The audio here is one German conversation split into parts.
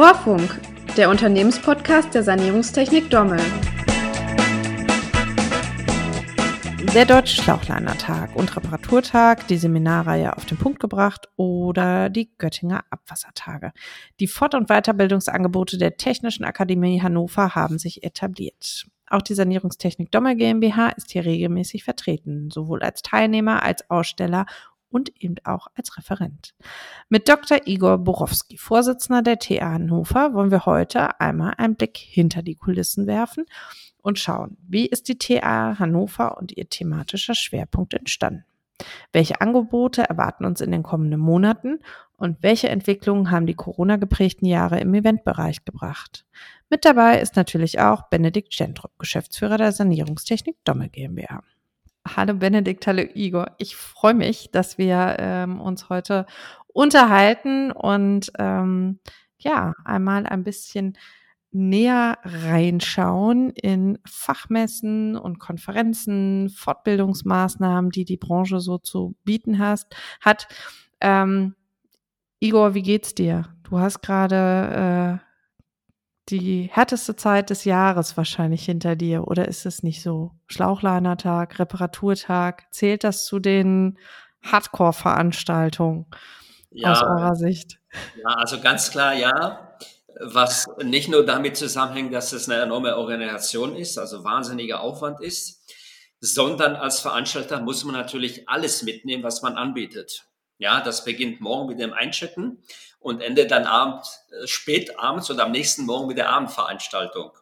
Reparatuarfunk, der Unternehmenspodcast der Sanierungstechnik Dommel. Der Deutsche Schlauchlinertag und Reparaturtag, die Seminarreihe auf den Punkt gebracht oder die Göttinger Abwassertage. Die Fort- und Weiterbildungsangebote der Technischen Akademie Hannover haben sich etabliert. Auch die Sanierungstechnik Dommel GmbH ist hier regelmäßig vertreten, sowohl als Teilnehmer als Aussteller und eben auch als Referent. Mit Dr. Igor Borowski, Vorsitzender der TA Hannover, wollen wir heute einmal einen Blick hinter die Kulissen werfen und schauen, wie ist die TA Hannover und ihr thematischer Schwerpunkt entstanden. Welche Angebote erwarten uns in den kommenden Monaten und welche Entwicklungen haben die Corona-geprägten Jahre im Eventbereich gebracht? Mit dabei ist natürlich auch Benedikt Gentrup, Geschäftsführer der Sanierungstechnik Dommel GmbH. Hallo Benedikt, hallo Igor. Ich freue mich, dass wir ähm, uns heute unterhalten und ähm, ja, einmal ein bisschen näher reinschauen in Fachmessen und Konferenzen, Fortbildungsmaßnahmen, die die Branche so zu bieten hast, hat. Ähm, Igor, wie geht's dir? Du hast gerade äh, die härteste Zeit des Jahres wahrscheinlich hinter dir, oder ist es nicht so? Schlauchlinertag, Reparaturtag, zählt das zu den Hardcore-Veranstaltungen ja, aus eurer Sicht? Ja, also ganz klar ja. Was nicht nur damit zusammenhängt, dass es eine enorme Organisation ist, also wahnsinniger Aufwand ist, sondern als Veranstalter muss man natürlich alles mitnehmen, was man anbietet. Ja, das beginnt morgen mit dem Einchecken und endet dann abend, äh, spät abends oder am nächsten Morgen mit der Abendveranstaltung.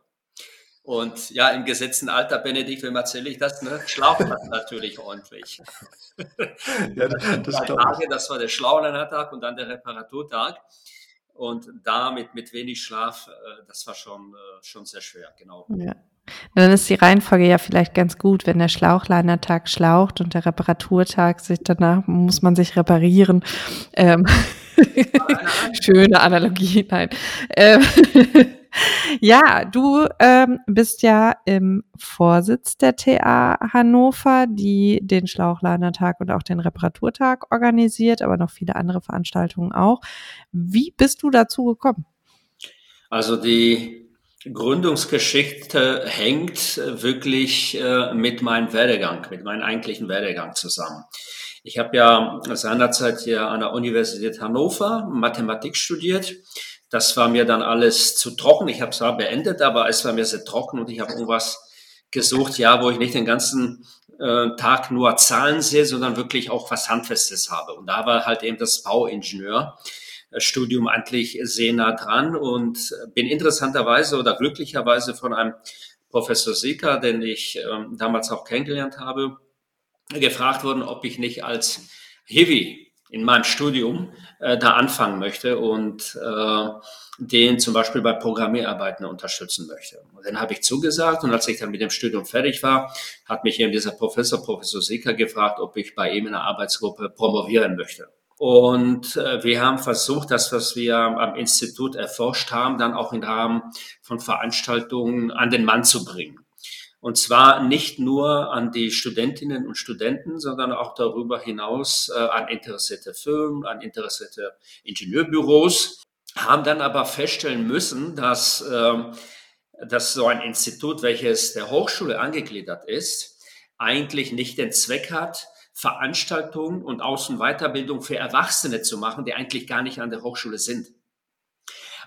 Und ja, im gesetzten Alter, Benedikt, wem erzähle ich das? Ne? Schlaucht man natürlich ordentlich. ja, das, das, Tage, das war der Schlaulerner-Tag und dann der Reparaturtag. Und damit mit wenig Schlaf, äh, das war schon, äh, schon sehr schwer, genau. Ja. Dann ist die Reihenfolge ja vielleicht ganz gut, wenn der Schlauchlinertag schlaucht und der Reparaturtag sich danach muss man sich reparieren. Ähm, schöne Analogie, nein. Ähm, ja, du ähm, bist ja im Vorsitz der TA Hannover, die den Schlauchlinertag und auch den Reparaturtag organisiert, aber noch viele andere Veranstaltungen auch. Wie bist du dazu gekommen? Also die Gründungsgeschichte hängt wirklich äh, mit meinem Werdegang, mit meinem eigentlichen Werdegang zusammen. Ich habe ja seinerzeit hier an der Universität Hannover Mathematik studiert. Das war mir dann alles zu trocken. Ich habe zwar beendet, aber es war mir sehr trocken und ich habe irgendwas gesucht, ja, wo ich nicht den ganzen äh, Tag nur Zahlen sehe, sondern wirklich auch was Handfestes habe. Und da war halt eben das Bauingenieur. Studium eigentlich sehr nah dran und bin interessanterweise oder glücklicherweise von einem Professor Sika, den ich ähm, damals auch kennengelernt habe, gefragt worden, ob ich nicht als Heavy in meinem Studium äh, da anfangen möchte und äh, den zum Beispiel bei Programmierarbeiten unterstützen möchte. Und dann habe ich zugesagt und als ich dann mit dem Studium fertig war, hat mich eben dieser Professor, Professor Sika, gefragt, ob ich bei ihm in einer Arbeitsgruppe promovieren möchte. Und äh, wir haben versucht, das, was wir am Institut erforscht haben, dann auch im Rahmen von Veranstaltungen an den Mann zu bringen. Und zwar nicht nur an die Studentinnen und Studenten, sondern auch darüber hinaus äh, an interessierte Firmen, an interessierte Ingenieurbüros, haben dann aber feststellen müssen, dass, äh, dass so ein Institut, welches der Hochschule angegliedert ist, eigentlich nicht den Zweck hat, Veranstaltungen und Außenweiterbildung für Erwachsene zu machen, die eigentlich gar nicht an der Hochschule sind.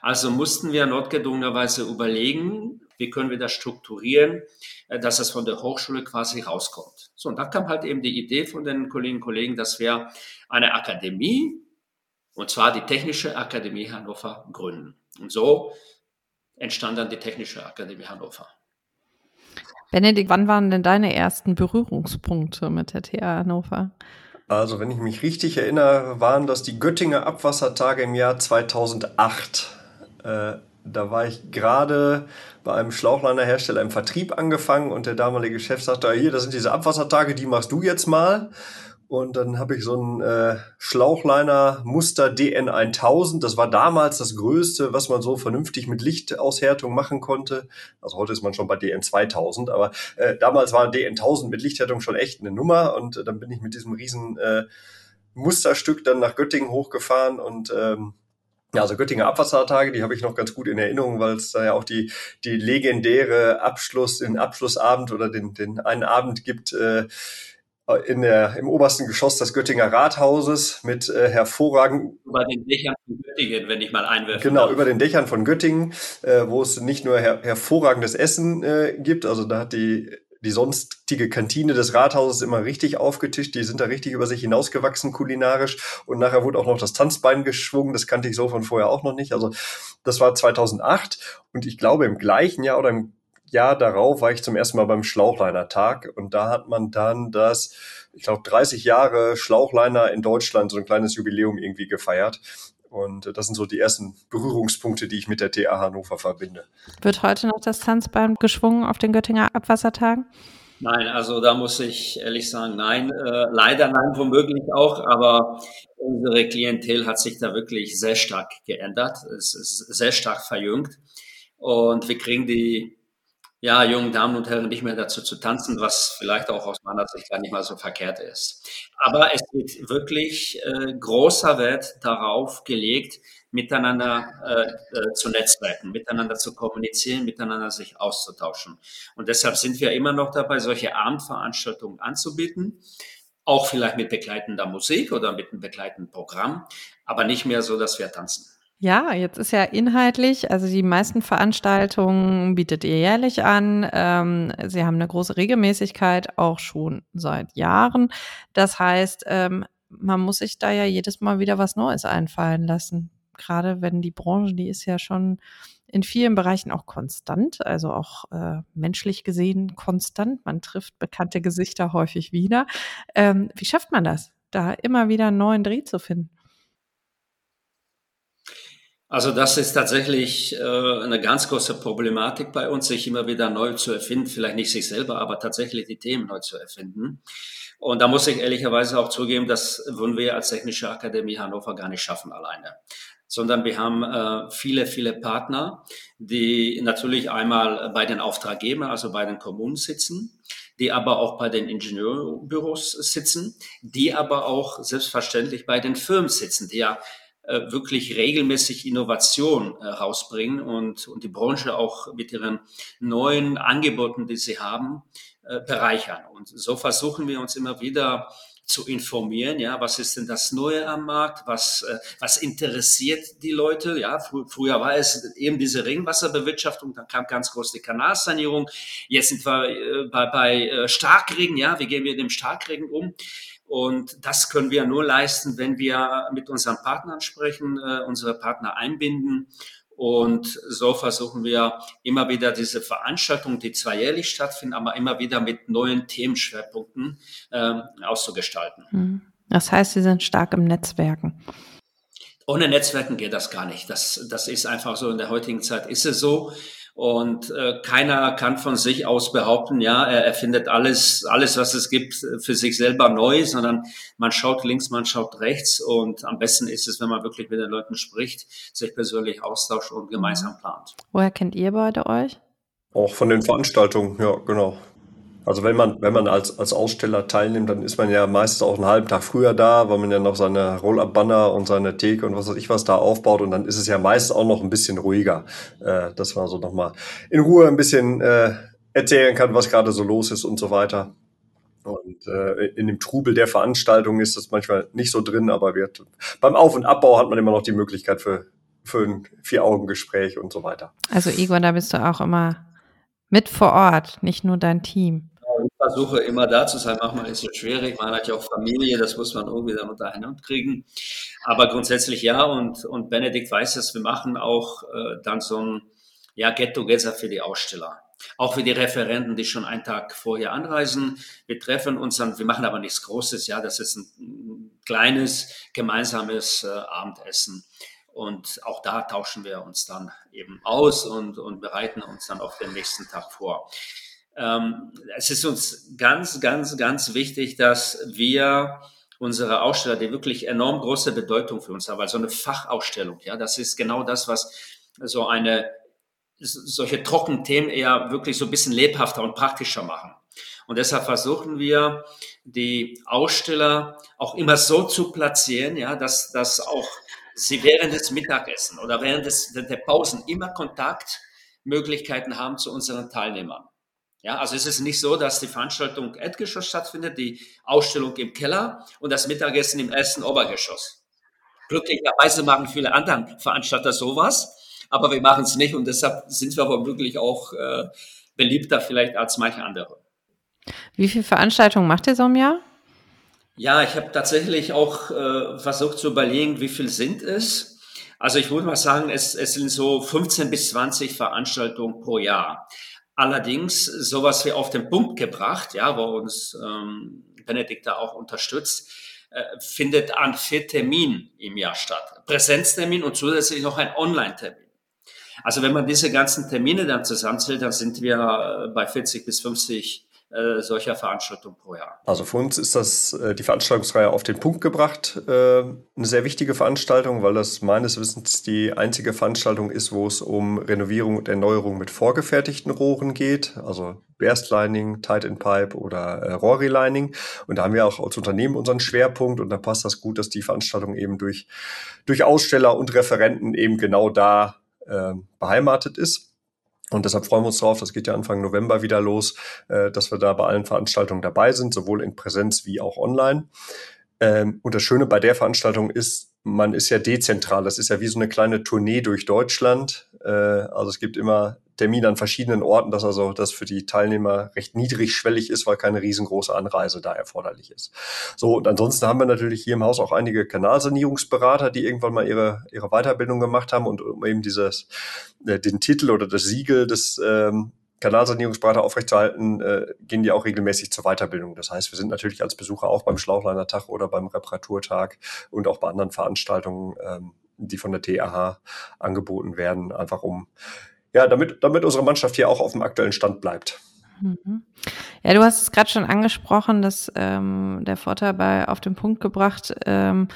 Also mussten wir notgedrungenerweise überlegen, wie können wir das strukturieren, äh, dass das von der Hochschule quasi rauskommt. So, und da kam halt eben die Idee von den Kolleginnen und Kollegen, dass wir eine Akademie, und zwar die Technische Akademie Hannover, gründen. Und so entstand dann die Technische Akademie Hannover. Benedikt, wann waren denn deine ersten Berührungspunkte mit der TH Hannover? Also, wenn ich mich richtig erinnere, waren das die Göttinger Abwassertage im Jahr 2008. Äh, da war ich gerade bei einem Schlauchlinerhersteller im Vertrieb angefangen und der damalige Chef sagte, hier, das sind diese Abwassertage, die machst du jetzt mal. Und dann habe ich so ein äh, Schlauchliner Muster DN1000. Das war damals das Größte, was man so vernünftig mit Lichtaushärtung machen konnte. Also heute ist man schon bei DN2000, aber äh, damals war DN1000 mit Lichthärtung schon echt eine Nummer. Und äh, dann bin ich mit diesem riesen äh, Musterstück dann nach Göttingen hochgefahren und ähm, Ja, also Göttinger Abwassertage, die habe ich noch ganz gut in Erinnerung, weil es da ja auch die, die legendäre Abschluss, den Abschlussabend oder den, den einen Abend gibt, äh, in der, im obersten Geschoss des Göttinger Rathauses mit äh, hervorragend. Über den Dächern von Göttingen, wenn ich mal einwerfe. Genau, darf. über den Dächern von Göttingen, äh, wo es nicht nur her hervorragendes Essen äh, gibt, also da hat die die sonstige Kantine des Rathauses immer richtig aufgetischt. Die sind da richtig über sich hinausgewachsen kulinarisch. Und nachher wurde auch noch das Tanzbein geschwungen. Das kannte ich so von vorher auch noch nicht. Also das war 2008. Und ich glaube, im gleichen Jahr oder im Jahr darauf war ich zum ersten Mal beim Schlauchleiner-Tag und da hat man dann das, ich glaube, 30 Jahre Schlauchliner in Deutschland, so ein kleines Jubiläum irgendwie gefeiert. Und das sind so die ersten Berührungspunkte, die ich mit der TA Hannover verbinde. Wird heute noch das Tanzbein geschwungen auf den Göttinger Abwassertagen? Nein, also da muss ich ehrlich sagen, nein, äh, leider nein, womöglich auch, aber unsere Klientel hat sich da wirklich sehr stark geändert. Es ist sehr stark verjüngt und wir kriegen die ja, jungen Damen und Herren nicht mehr dazu zu tanzen, was vielleicht auch aus meiner Sicht gar nicht mal so verkehrt ist. Aber es wird wirklich äh, großer Wert darauf gelegt, miteinander äh, äh, zu netzwerken, miteinander zu kommunizieren, miteinander sich auszutauschen. Und deshalb sind wir immer noch dabei, solche Abendveranstaltungen anzubieten, auch vielleicht mit begleitender Musik oder mit einem begleitenden Programm, aber nicht mehr so, dass wir tanzen. Ja, jetzt ist ja inhaltlich, also die meisten Veranstaltungen bietet ihr jährlich an. Ähm, Sie haben eine große Regelmäßigkeit, auch schon seit Jahren. Das heißt, ähm, man muss sich da ja jedes Mal wieder was Neues einfallen lassen. Gerade wenn die Branche, die ist ja schon in vielen Bereichen auch konstant, also auch äh, menschlich gesehen konstant. Man trifft bekannte Gesichter häufig wieder. Ähm, wie schafft man das, da immer wieder einen neuen Dreh zu finden? Also das ist tatsächlich äh, eine ganz große Problematik bei uns, sich immer wieder neu zu erfinden, vielleicht nicht sich selber, aber tatsächlich die Themen neu zu erfinden. Und da muss ich ehrlicherweise auch zugeben, das würden wir als Technische Akademie Hannover gar nicht schaffen alleine sondern wir haben äh, viele, viele Partner, die natürlich einmal bei den Auftraggebern, also bei den Kommunen sitzen, die aber auch bei den Ingenieurbüros sitzen, die aber auch selbstverständlich bei den Firmen sitzen, die ja äh, wirklich regelmäßig Innovation äh, rausbringen und, und die Branche auch mit ihren neuen Angeboten, die sie haben, äh, bereichern. Und so versuchen wir uns immer wieder zu informieren, ja, was ist denn das Neue am Markt, was, was interessiert die Leute, ja, fr früher war es eben diese Regenwasserbewirtschaftung, dann kam ganz groß die Kanalsanierung, jetzt sind wir äh, bei, bei Starkregen, ja, wie gehen wir mit dem Starkregen um? Und das können wir nur leisten, wenn wir mit unseren Partnern sprechen, äh, unsere Partner einbinden. Und so versuchen wir immer wieder diese Veranstaltungen, die zwar jährlich stattfinden, aber immer wieder mit neuen Themenschwerpunkten äh, auszugestalten. Hm. Das heißt, Sie sind stark im Netzwerken. Ohne Netzwerken geht das gar nicht. Das, das ist einfach so. In der heutigen Zeit ist es so. Und äh, keiner kann von sich aus behaupten, ja, er erfindet alles, alles, was es gibt, für sich selber neu, sondern man schaut links, man schaut rechts. Und am besten ist es, wenn man wirklich mit den Leuten spricht, sich persönlich austauscht und gemeinsam plant. Woher kennt ihr beide euch? Auch von den Veranstaltungen, ja, genau. Also wenn man, wenn man als, als Aussteller teilnimmt, dann ist man ja meistens auch einen halben Tag früher da, weil man ja noch seine Roll-Up-Banner und seine Theke und was weiß ich was da aufbaut und dann ist es ja meistens auch noch ein bisschen ruhiger, äh, dass man so nochmal in Ruhe ein bisschen äh, erzählen kann, was gerade so los ist und so weiter. Und äh, in dem Trubel der Veranstaltung ist das manchmal nicht so drin, aber wird, beim Auf- und Abbau hat man immer noch die Möglichkeit für, für ein Vier-Augen-Gespräch und so weiter. Also Igor, da bist du auch immer mit vor Ort, nicht nur dein Team versuche immer da zu sein. Manchmal ist es schwierig. Man hat ja auch Familie, das muss man irgendwie dann unter einen Hut kriegen. Aber grundsätzlich ja. Und, und Benedikt weiß es, wir machen auch äh, dann so ein ja, Get-Together für die Aussteller. Auch für die Referenten, die schon einen Tag vorher anreisen. Wir treffen uns dann, wir machen aber nichts Großes, ja, das ist ein kleines gemeinsames äh, Abendessen. Und auch da tauschen wir uns dann eben aus und, und bereiten uns dann auf den nächsten Tag vor. Ähm, es ist uns ganz, ganz, ganz wichtig, dass wir unsere Aussteller, die wirklich enorm große Bedeutung für uns haben, also eine Fachausstellung, ja, das ist genau das, was so eine, solche trockenen Themen eher wirklich so ein bisschen lebhafter und praktischer machen. Und deshalb versuchen wir, die Aussteller auch immer so zu platzieren, ja, dass, dass auch sie während des Mittagessen oder während des, der Pausen immer Kontaktmöglichkeiten haben zu unseren Teilnehmern. Ja, also es ist nicht so, dass die Veranstaltung Erdgeschoss stattfindet, die Ausstellung im Keller und das Mittagessen im ersten Obergeschoss. Glücklicherweise machen viele andere Veranstalter sowas, aber wir machen es nicht und deshalb sind wir wirklich auch äh, beliebter vielleicht als manche andere. Wie viele Veranstaltungen macht ihr so im Jahr? Ja, ich habe tatsächlich auch äh, versucht zu überlegen, wie viel sind es. Also ich würde mal sagen, es, es sind so 15 bis 20 Veranstaltungen pro Jahr. Allerdings sowas wie auf den Punkt gebracht, ja, wo uns ähm, Benedikt da auch unterstützt, äh, findet an vier Terminen im Jahr statt. Präsenztermin und zusätzlich noch ein Online-Termin. Also wenn man diese ganzen Termine dann zusammenzählt, dann sind wir äh, bei 40 bis 50 äh, solcher Veranstaltungen pro Jahr. Also für uns ist das äh, die Veranstaltungsreihe auf den Punkt gebracht äh, eine sehr wichtige Veranstaltung, weil das meines Wissens die einzige Veranstaltung ist, wo es um Renovierung und Erneuerung mit vorgefertigten Rohren geht, also Burstlining, Tight in Pipe oder äh, Rohrrelining. Und da haben wir auch als Unternehmen unseren Schwerpunkt und da passt das gut, dass die Veranstaltung eben durch, durch Aussteller und Referenten eben genau da äh, beheimatet ist. Und deshalb freuen wir uns drauf, das geht ja Anfang November wieder los, äh, dass wir da bei allen Veranstaltungen dabei sind, sowohl in Präsenz wie auch online. Ähm, und das Schöne bei der Veranstaltung ist, man ist ja dezentral. Das ist ja wie so eine kleine Tournee durch Deutschland. Äh, also es gibt immer Termine an verschiedenen Orten, dass also das für die Teilnehmer recht niedrigschwellig ist, weil keine riesengroße Anreise da erforderlich ist. So, und ansonsten haben wir natürlich hier im Haus auch einige Kanalsanierungsberater, die irgendwann mal ihre, ihre Weiterbildung gemacht haben und um eben dieses, äh, den Titel oder das Siegel des ähm, Kanalsanierungsberater aufrechtzuerhalten, äh, gehen die auch regelmäßig zur Weiterbildung. Das heißt, wir sind natürlich als Besucher auch beim Schlauchlinertag oder beim Reparaturtag und auch bei anderen Veranstaltungen, ähm, die von der TAH angeboten werden, einfach um, ja, damit, damit unsere Mannschaft hier auch auf dem aktuellen Stand bleibt. Mhm. Ja, du hast es gerade schon angesprochen, dass ähm, der Vorteil bei auf den Punkt gebracht, ähm,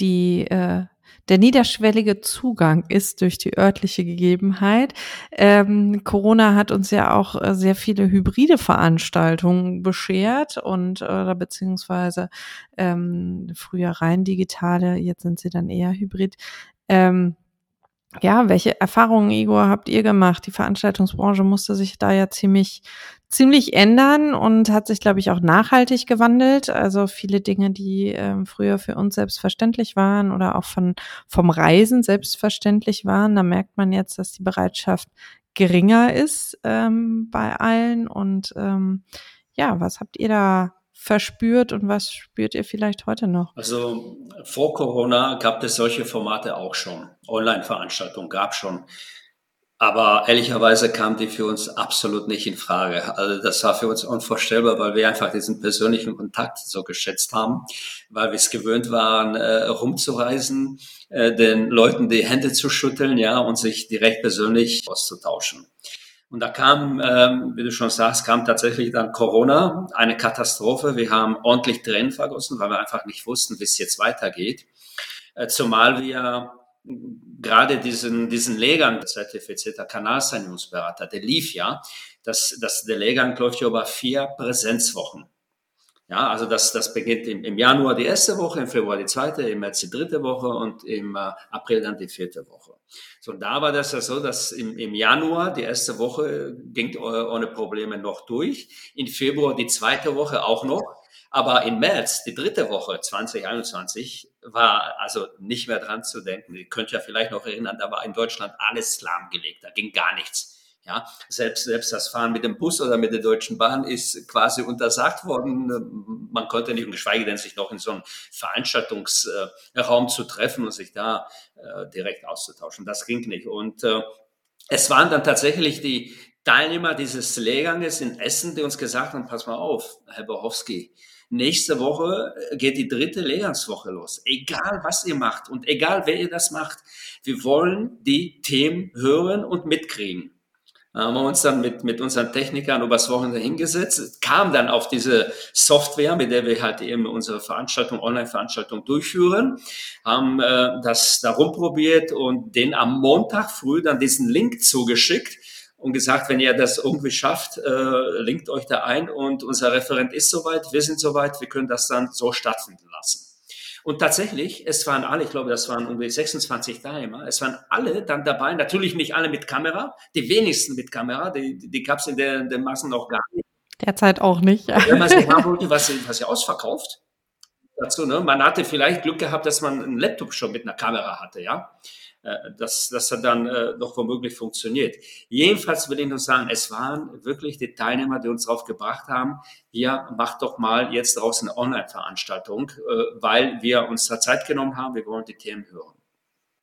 die äh, der niederschwellige Zugang ist durch die örtliche Gegebenheit. Ähm, Corona hat uns ja auch äh, sehr viele hybride Veranstaltungen beschert und oder beziehungsweise ähm, früher rein digitale, jetzt sind sie dann eher hybrid. Ähm, ja, welche Erfahrungen, Igor, habt ihr gemacht? Die Veranstaltungsbranche musste sich da ja ziemlich, ziemlich ändern und hat sich, glaube ich, auch nachhaltig gewandelt. Also viele Dinge, die ähm, früher für uns selbstverständlich waren oder auch von, vom Reisen selbstverständlich waren, da merkt man jetzt, dass die Bereitschaft geringer ist ähm, bei allen. Und ähm, ja, was habt ihr da verspürt und was spürt ihr vielleicht heute noch? Also vor Corona gab es solche Formate auch schon. Online-Veranstaltungen gab schon. Aber ehrlicherweise kam die für uns absolut nicht in Frage. Also das war für uns unvorstellbar, weil wir einfach diesen persönlichen Kontakt so geschätzt haben, weil wir es gewöhnt waren, äh, rumzureisen, äh, den Leuten die Hände zu schütteln, ja, und sich direkt persönlich auszutauschen. Und da kam, ähm, wie du schon sagst, kam tatsächlich dann Corona, eine Katastrophe. Wir haben ordentlich Tränen vergossen, weil wir einfach nicht wussten, wie es jetzt weitergeht. Äh, zumal wir gerade diesen, diesen Lehrgang, zertifizierter Kanalsanierungsberater, der lief ja, das, das, der Lehrgang läuft ja über vier Präsenzwochen. Ja, also das, das beginnt im, im Januar die erste Woche, im Februar die zweite, im März die dritte Woche und im äh, April dann die vierte Woche. So, da war das ja so, dass im, im Januar die erste Woche ging ohne Probleme noch durch, in Februar die zweite Woche auch noch, aber im März die dritte Woche 2021 war also nicht mehr dran zu denken. Ihr könnt ja vielleicht noch erinnern, da war in Deutschland alles lahmgelegt, da ging gar nichts. Ja, selbst, selbst das Fahren mit dem Bus oder mit der Deutschen Bahn ist quasi untersagt worden. Man konnte nicht, geschweige denn sich noch in so einem Veranstaltungsraum zu treffen und sich da äh, direkt auszutauschen. Das ging nicht. Und äh, es waren dann tatsächlich die Teilnehmer dieses Lehrganges in Essen, die uns gesagt haben, pass mal auf, Herr Bochowski, nächste Woche geht die dritte Lehrgangswoche los. Egal, was ihr macht und egal, wer ihr das macht, wir wollen die Themen hören und mitkriegen haben wir uns dann mit, mit unseren Technikern übers Wochenende hingesetzt, kam dann auf diese Software, mit der wir halt eben unsere Veranstaltung, Online-Veranstaltung durchführen, haben äh, das da rumprobiert und den am Montag früh dann diesen Link zugeschickt und gesagt, wenn ihr das irgendwie schafft, äh, linkt euch da ein und unser Referent ist soweit, wir sind soweit, wir können das dann so stattfinden lassen. Und tatsächlich, es waren alle, ich glaube, das waren ungefähr 26 Teilnehmer, es waren alle dann dabei, natürlich nicht alle mit Kamera, die wenigsten mit Kamera, die, die gab es in der, der Massen noch gar nicht. Derzeit auch nicht. Wenn man sie haben wollte, was, was ja ausverkauft. Dazu, ne? Man hatte vielleicht Glück gehabt, dass man einen Laptop schon mit einer Kamera hatte, ja. Äh, dass, er dann äh, noch womöglich funktioniert. Jedenfalls will ich nur sagen, es waren wirklich die Teilnehmer, die uns darauf gebracht haben, hier macht doch mal jetzt draußen eine Online-Veranstaltung, äh, weil wir uns da Zeit genommen haben, wir wollen die Themen hören.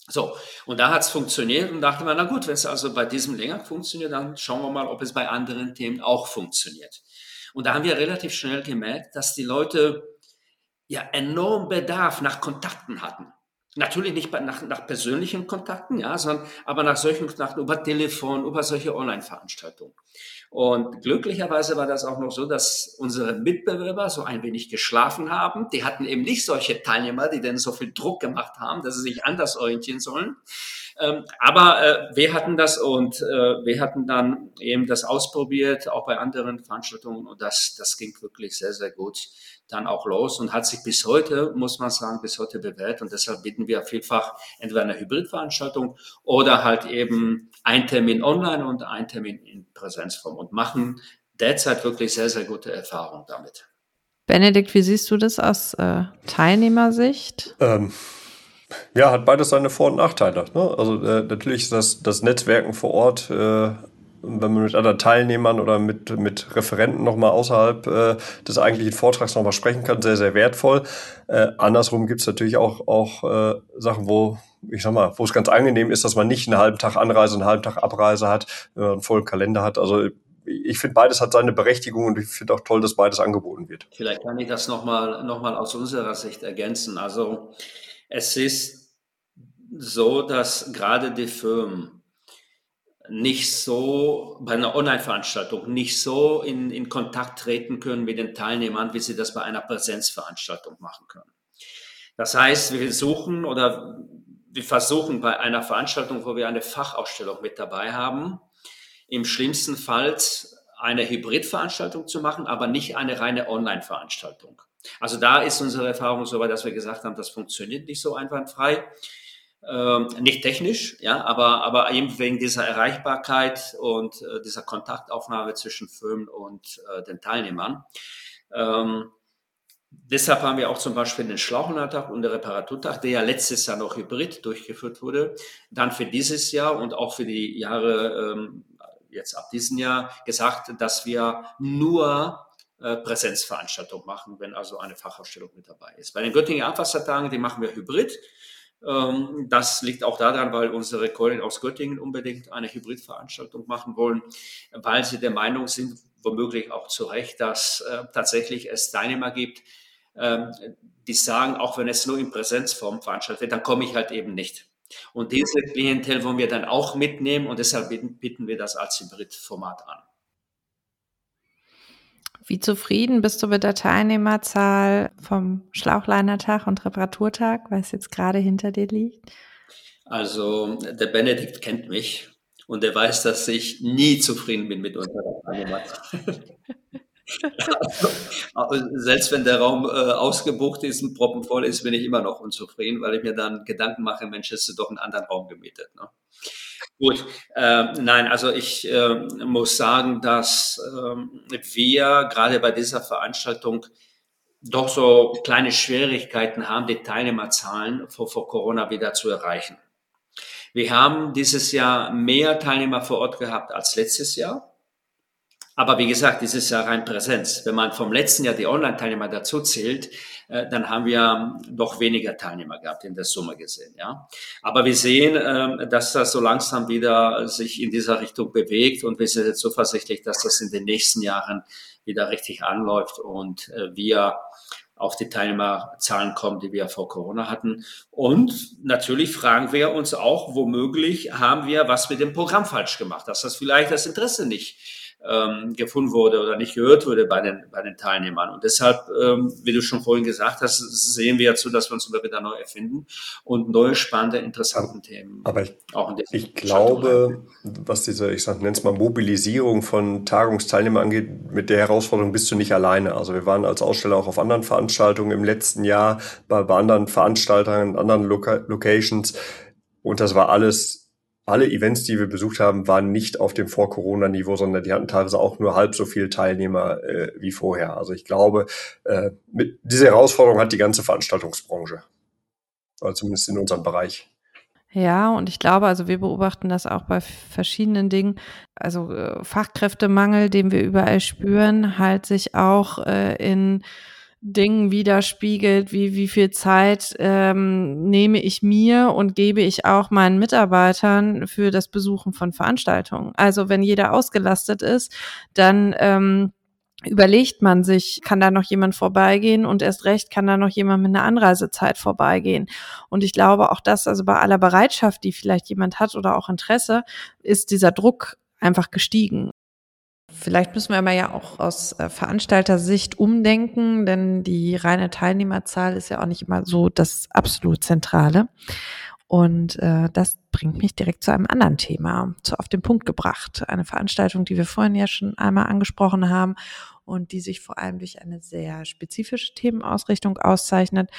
So, und da hat es funktioniert und dachte man, na gut, wenn es also bei diesem länger funktioniert, dann schauen wir mal, ob es bei anderen Themen auch funktioniert. Und da haben wir relativ schnell gemerkt, dass die Leute ja enorm Bedarf nach Kontakten hatten. Natürlich nicht nach, nach persönlichen Kontakten, ja, sondern aber nach solchen Kontakten über Telefon, über solche Online-Veranstaltungen. Und glücklicherweise war das auch noch so, dass unsere Mitbewerber so ein wenig geschlafen haben. Die hatten eben nicht solche Teilnehmer, die denn so viel Druck gemacht haben, dass sie sich anders orientieren sollen. Ähm, aber äh, wir hatten das und äh, wir hatten dann eben das ausprobiert, auch bei anderen Veranstaltungen und das, das ging wirklich sehr, sehr gut dann auch los und hat sich bis heute, muss man sagen, bis heute bewährt. Und deshalb bieten wir vielfach entweder eine Hybridveranstaltung oder halt eben ein Termin online und ein Termin in Präsenzform und machen derzeit wirklich sehr, sehr gute Erfahrungen damit. Benedikt, wie siehst du das aus äh, Teilnehmersicht? Ähm, ja, hat beides seine Vor- und Nachteile. Ne? Also äh, natürlich ist das, das Netzwerken vor Ort äh, wenn man mit anderen Teilnehmern oder mit, mit Referenten nochmal außerhalb äh, des eigentlichen Vortrags nochmal sprechen kann, sehr, sehr wertvoll. Äh, andersrum gibt es natürlich auch, auch äh, Sachen, wo, ich sag mal, wo es ganz angenehm ist, dass man nicht einen halben Tag Anreise, einen halben Tag Abreise hat, wenn man einen vollen Kalender hat. Also ich finde, beides hat seine Berechtigung und ich finde auch toll, dass beides angeboten wird. Vielleicht kann ich das nochmal noch mal aus unserer Sicht ergänzen. Also es ist so, dass gerade die Firmen nicht so bei einer Online-Veranstaltung nicht so in, in Kontakt treten können mit den Teilnehmern, wie sie das bei einer Präsenzveranstaltung machen können. Das heißt, wir suchen oder wir versuchen bei einer Veranstaltung, wo wir eine Fachausstellung mit dabei haben, im schlimmsten Fall eine Hybridveranstaltung zu machen, aber nicht eine reine Online-Veranstaltung. Also da ist unsere Erfahrung so weit, dass wir gesagt haben, das funktioniert nicht so einwandfrei. Ähm, nicht technisch, ja, aber, aber eben wegen dieser Erreichbarkeit und äh, dieser Kontaktaufnahme zwischen Firmen und äh, den Teilnehmern. Ähm, deshalb haben wir auch zum Beispiel den Schlauchnahtag und den Reparaturtag, der ja letztes Jahr noch hybrid durchgeführt wurde, dann für dieses Jahr und auch für die Jahre ähm, jetzt ab diesem Jahr gesagt, dass wir nur äh, Präsenzveranstaltung machen, wenn also eine Fachausstellung mit dabei ist. Bei den Göttingen Abwassertagen, die machen wir hybrid. Ähm, das liegt auch daran, weil unsere Kollegen aus Göttingen unbedingt eine Hybridveranstaltung machen wollen, weil sie der Meinung sind, womöglich auch zu Recht, dass äh, tatsächlich es Teilnehmer gibt, ähm, die sagen, auch wenn es nur in Präsenzform veranstaltet wird, dann komme ich halt eben nicht. Und diese Klientel wollen wir dann auch mitnehmen und deshalb bitten, bitten wir das als Hybridformat an. Wie zufrieden bist du mit der Teilnehmerzahl vom Schlauchlinertag und Reparaturtag, was jetzt gerade hinter dir liegt? Also der Benedikt kennt mich und er weiß, dass ich nie zufrieden bin mit unserer Teilnehmerzahl. also, selbst wenn der Raum äh, ausgebucht ist und proppenvoll ist, bin ich immer noch unzufrieden, weil ich mir dann Gedanken mache, Mensch, hast du doch einen anderen Raum gemietet. Ne? Gut, äh, nein, also ich äh, muss sagen, dass äh, wir gerade bei dieser Veranstaltung doch so kleine Schwierigkeiten haben, die Teilnehmerzahlen vor, vor Corona wieder zu erreichen. Wir haben dieses Jahr mehr Teilnehmer vor Ort gehabt als letztes Jahr. Aber wie gesagt, dieses Jahr rein Präsenz. Wenn man vom letzten Jahr die Online-Teilnehmer dazu zählt, äh, dann haben wir doch weniger Teilnehmer gehabt in der Summe gesehen. Ja, aber wir sehen, äh, dass das so langsam wieder sich in dieser Richtung bewegt und wir sind jetzt zuversichtlich, dass das in den nächsten Jahren wieder richtig anläuft und äh, wir auf die Teilnehmerzahlen kommen, die wir vor Corona hatten. Und natürlich fragen wir uns auch, womöglich haben wir was mit dem Programm falsch gemacht, dass das vielleicht das Interesse nicht ähm, gefunden wurde oder nicht gehört wurde bei den, bei den Teilnehmern. Und deshalb, ähm, wie du schon vorhin gesagt hast, sehen wir ja zu, dass wir uns immer wieder neu erfinden und neue spannende, interessante Themen aber ich, auch in der Ich glaube, was diese, ich nenne es mal Mobilisierung von Tagungsteilnehmern angeht, mit der Herausforderung bist du nicht alleine. Also wir waren als Aussteller auch auf anderen Veranstaltungen im letzten Jahr, bei, bei anderen Veranstaltern, anderen Loca Locations. Und das war alles alle Events, die wir besucht haben, waren nicht auf dem Vor-Corona-Niveau, sondern die hatten teilweise auch nur halb so viele Teilnehmer äh, wie vorher. Also ich glaube, äh, mit diese Herausforderung hat die ganze Veranstaltungsbranche. Oder zumindest in unserem Bereich. Ja, und ich glaube, also wir beobachten das auch bei verschiedenen Dingen. Also äh, Fachkräftemangel, den wir überall spüren, halt sich auch äh, in Dingen widerspiegelt, wie wie viel Zeit ähm, nehme ich mir und gebe ich auch meinen Mitarbeitern für das Besuchen von Veranstaltungen. Also wenn jeder ausgelastet ist, dann ähm, überlegt man sich, kann da noch jemand vorbeigehen und erst recht kann da noch jemand mit einer Anreisezeit vorbeigehen. Und ich glaube auch das, also bei aller Bereitschaft, die vielleicht jemand hat oder auch Interesse, ist dieser Druck einfach gestiegen. Vielleicht müssen wir aber ja auch aus äh, Veranstalter-Sicht umdenken, denn die reine Teilnehmerzahl ist ja auch nicht immer so das absolut Zentrale. Und äh, das bringt mich direkt zu einem anderen Thema, zu auf den Punkt gebracht. Eine Veranstaltung, die wir vorhin ja schon einmal angesprochen haben und die sich vor allem durch eine sehr spezifische Themenausrichtung auszeichnet,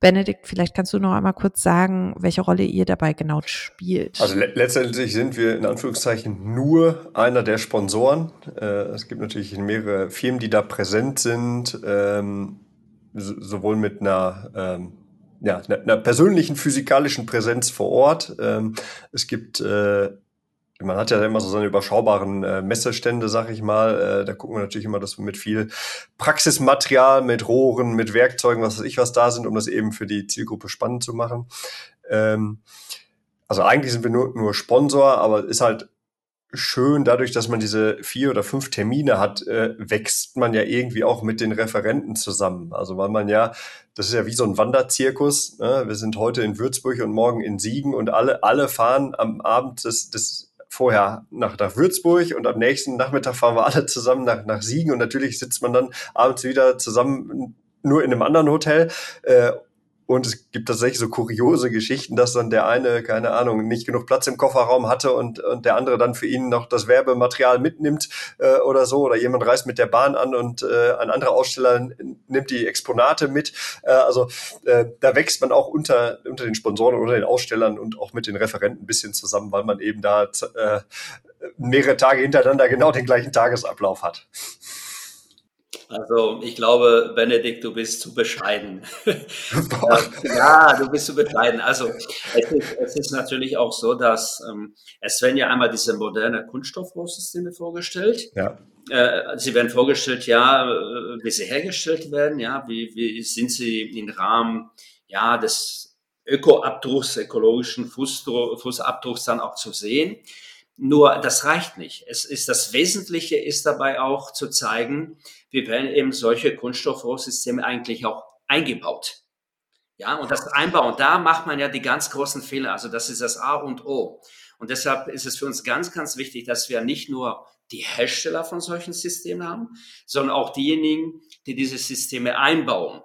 Benedikt, vielleicht kannst du noch einmal kurz sagen, welche Rolle ihr dabei genau spielt. Also le letztendlich sind wir in Anführungszeichen nur einer der Sponsoren. Äh, es gibt natürlich mehrere Firmen, die da präsent sind, ähm, so, sowohl mit einer ähm, ja, einer persönlichen physikalischen Präsenz vor Ort. Ähm, es gibt äh, man hat ja immer so seine überschaubaren äh, Messestände, sag ich mal. Äh, da gucken wir natürlich immer, dass wir mit viel Praxismaterial, mit Rohren, mit Werkzeugen, was weiß ich, was da sind, um das eben für die Zielgruppe spannend zu machen. Ähm, also eigentlich sind wir nur, nur Sponsor, aber ist halt schön, dadurch, dass man diese vier oder fünf Termine hat, äh, wächst man ja irgendwie auch mit den Referenten zusammen. Also weil man ja, das ist ja wie so ein Wanderzirkus. Ne? Wir sind heute in Würzburg und morgen in Siegen und alle, alle fahren am Abend des, des vorher nach, nach Würzburg und am nächsten Nachmittag fahren wir alle zusammen nach, nach Siegen. Und natürlich sitzt man dann abends wieder zusammen nur in einem anderen Hotel äh, und es gibt tatsächlich so kuriose Geschichten, dass dann der eine, keine Ahnung, nicht genug Platz im Kofferraum hatte und, und der andere dann für ihn noch das Werbematerial mitnimmt äh, oder so. Oder jemand reist mit der Bahn an und äh, ein anderer Aussteller nimmt die Exponate mit. Äh, also äh, da wächst man auch unter, unter den Sponsoren oder den Ausstellern und auch mit den Referenten ein bisschen zusammen, weil man eben da äh, mehrere Tage hintereinander genau den gleichen Tagesablauf hat. Also ich glaube, Benedikt, du bist zu bescheiden. ja, du bist zu bescheiden. Also es ist, es ist natürlich auch so, dass ähm, es werden ja einmal diese moderne Kunststoffrohrsysteme vorgestellt. Ja. Äh, sie werden vorgestellt, ja, äh, wie sie hergestellt werden, ja, wie, wie sind sie im Rahmen ja, des Ökoabdrucks, ökologischen Fußabdrucks dann auch zu sehen. Nur das reicht nicht. Es ist das Wesentliche ist dabei auch zu zeigen, wie werden eben solche Kunststoffrohrsysteme eigentlich auch eingebaut. Ja, und das Einbauen, da macht man ja die ganz großen Fehler. Also das ist das A und O. Und deshalb ist es für uns ganz, ganz wichtig, dass wir nicht nur die Hersteller von solchen Systemen haben, sondern auch diejenigen, die diese Systeme einbauen.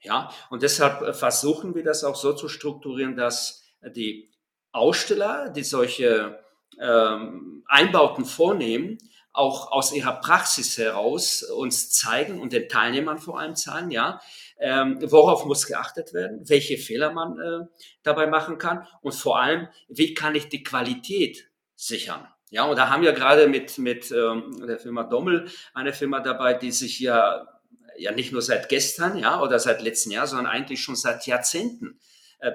Ja, und deshalb versuchen wir das auch so zu strukturieren, dass die Aussteller, die solche ähm, Einbauten vornehmen, auch aus ihrer Praxis heraus uns zeigen und den Teilnehmern vor allem zeigen, ja, ähm, worauf muss geachtet werden, welche Fehler man äh, dabei machen kann und vor allem, wie kann ich die Qualität sichern. Ja, und da haben wir gerade mit, mit ähm, der Firma Dommel eine Firma dabei, die sich ja, ja nicht nur seit gestern, ja, oder seit letzten Jahr, sondern eigentlich schon seit Jahrzehnten